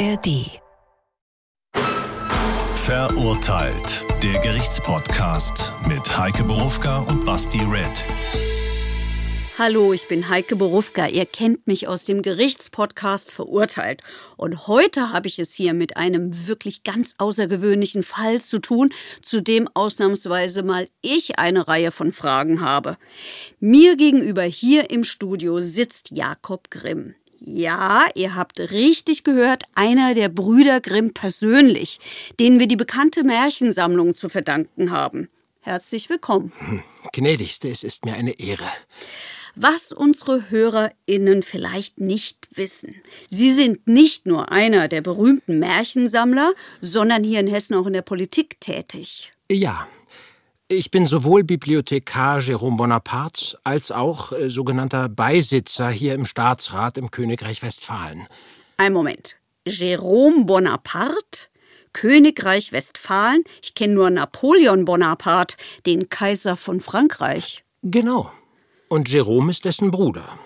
ARD. Verurteilt. Der Gerichtspodcast mit Heike Borufka und Basti Red. Hallo, ich bin Heike Borufka. Ihr kennt mich aus dem Gerichtspodcast Verurteilt. Und heute habe ich es hier mit einem wirklich ganz außergewöhnlichen Fall zu tun, zu dem ausnahmsweise mal ich eine Reihe von Fragen habe. Mir gegenüber hier im Studio sitzt Jakob Grimm. Ja, ihr habt richtig gehört, einer der Brüder Grimm persönlich, denen wir die bekannte Märchensammlung zu verdanken haben. Herzlich willkommen. Gnädigste, es ist mir eine Ehre. Was unsere HörerInnen vielleicht nicht wissen. Sie sind nicht nur einer der berühmten Märchensammler, sondern hier in Hessen auch in der Politik tätig. Ja, ich bin sowohl Bibliothekar Jérôme Bonaparte als auch äh, sogenannter Beisitzer hier im Staatsrat im Königreich Westfalen. Ein Moment. Jérôme Bonaparte? Königreich Westfalen? Ich kenne nur Napoleon Bonaparte, den Kaiser von Frankreich. Genau. Und Jérôme ist dessen Bruder.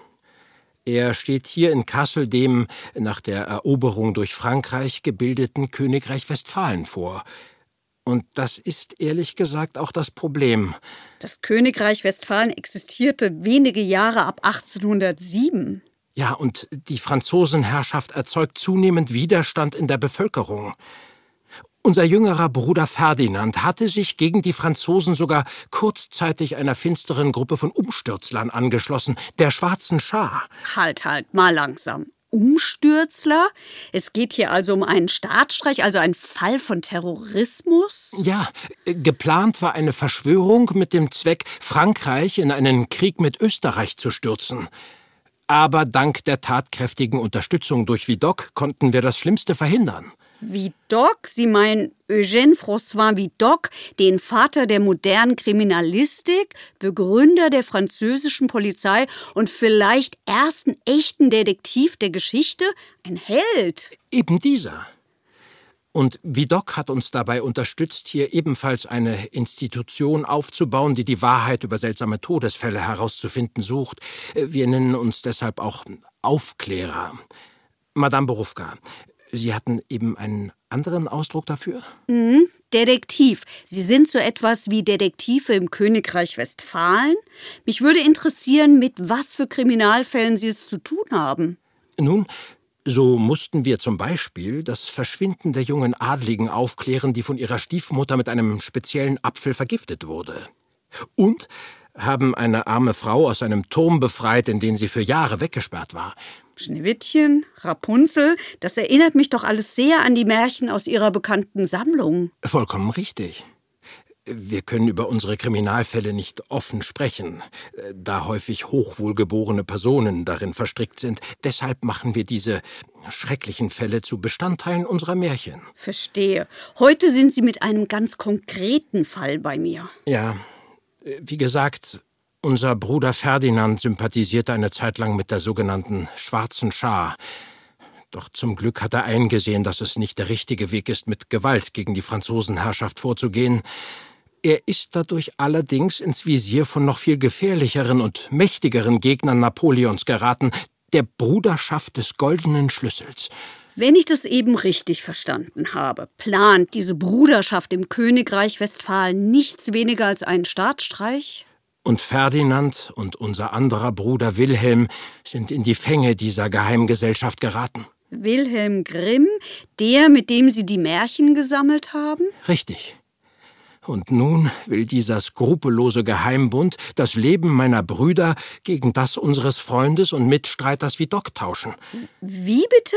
Er steht hier in Kassel dem nach der Eroberung durch Frankreich gebildeten Königreich Westfalen vor, und das ist ehrlich gesagt auch das Problem. Das Königreich Westfalen existierte wenige Jahre ab 1807. Ja, und die Franzosenherrschaft erzeugt zunehmend Widerstand in der Bevölkerung. Unser jüngerer Bruder Ferdinand hatte sich gegen die Franzosen sogar kurzzeitig einer finsteren Gruppe von Umstürzlern angeschlossen, der Schwarzen Schar. Halt, halt, mal langsam. Umstürzler. Es geht hier also um einen Staatsstreich, also ein Fall von Terrorismus? Ja, geplant war eine Verschwörung mit dem Zweck, Frankreich in einen Krieg mit Österreich zu stürzen. Aber dank der tatkräftigen Unterstützung durch Vidocq konnten wir das Schlimmste verhindern. Vidocq? Sie meinen Eugène François Vidocq, den Vater der modernen Kriminalistik, Begründer der französischen Polizei und vielleicht ersten echten Detektiv der Geschichte? Ein Held. Eben dieser. Und Vidocq hat uns dabei unterstützt, hier ebenfalls eine Institution aufzubauen, die die Wahrheit über seltsame Todesfälle herauszufinden sucht. Wir nennen uns deshalb auch Aufklärer. Madame Borufka, Sie hatten eben einen anderen Ausdruck dafür? Mhm, Detektiv. Sie sind so etwas wie Detektive im Königreich Westfalen. Mich würde interessieren, mit was für Kriminalfällen Sie es zu tun haben. Nun, so mussten wir zum Beispiel das Verschwinden der jungen Adligen aufklären, die von ihrer Stiefmutter mit einem speziellen Apfel vergiftet wurde. Und haben eine arme Frau aus einem Turm befreit, in den sie für Jahre weggesperrt war. Schneewittchen, Rapunzel, das erinnert mich doch alles sehr an die Märchen aus Ihrer bekannten Sammlung. Vollkommen richtig. Wir können über unsere Kriminalfälle nicht offen sprechen, da häufig hochwohlgeborene Personen darin verstrickt sind. Deshalb machen wir diese schrecklichen Fälle zu Bestandteilen unserer Märchen. Verstehe. Heute sind Sie mit einem ganz konkreten Fall bei mir. Ja, wie gesagt, unser Bruder Ferdinand sympathisierte eine Zeit lang mit der sogenannten Schwarzen Schar. Doch zum Glück hat er eingesehen, dass es nicht der richtige Weg ist, mit Gewalt gegen die Franzosenherrschaft vorzugehen. Er ist dadurch allerdings ins Visier von noch viel gefährlicheren und mächtigeren Gegnern Napoleons geraten, der Bruderschaft des Goldenen Schlüssels. Wenn ich das eben richtig verstanden habe, plant diese Bruderschaft im Königreich Westfalen nichts weniger als einen Staatsstreich? Und Ferdinand und unser anderer Bruder Wilhelm sind in die Fänge dieser Geheimgesellschaft geraten. Wilhelm Grimm, der, mit dem Sie die Märchen gesammelt haben? Richtig. Und nun will dieser skrupellose Geheimbund das Leben meiner Brüder gegen das unseres Freundes und Mitstreiters Vidocq tauschen. Wie bitte?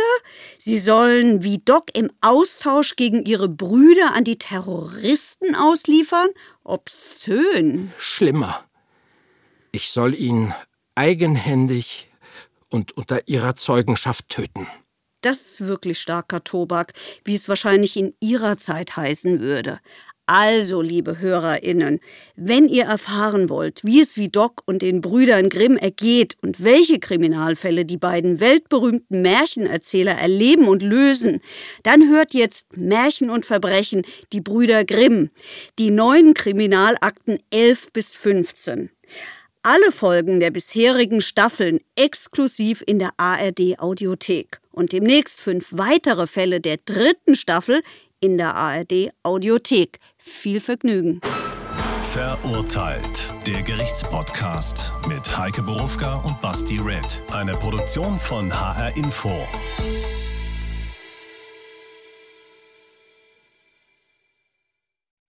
Sie sollen Vidocq im Austausch gegen ihre Brüder an die Terroristen ausliefern? Obszön. Schlimmer. Ich soll ihn eigenhändig und unter ihrer Zeugenschaft töten. Das ist wirklich starker Tobak, wie es wahrscheinlich in Ihrer Zeit heißen würde. Also, liebe HörerInnen, wenn ihr erfahren wollt, wie es wie Doc und den Brüdern Grimm ergeht und welche Kriminalfälle die beiden weltberühmten Märchenerzähler erleben und lösen, dann hört jetzt Märchen und Verbrechen, die Brüder Grimm, die neuen Kriminalakten 11 bis 15. Alle Folgen der bisherigen Staffeln exklusiv in der ARD Audiothek. Und demnächst fünf weitere Fälle der dritten Staffel in der ARD Audiothek. Viel Vergnügen. Verurteilt. Der Gerichtspodcast mit Heike Borufka und Basti Red. Eine Produktion von HR Info.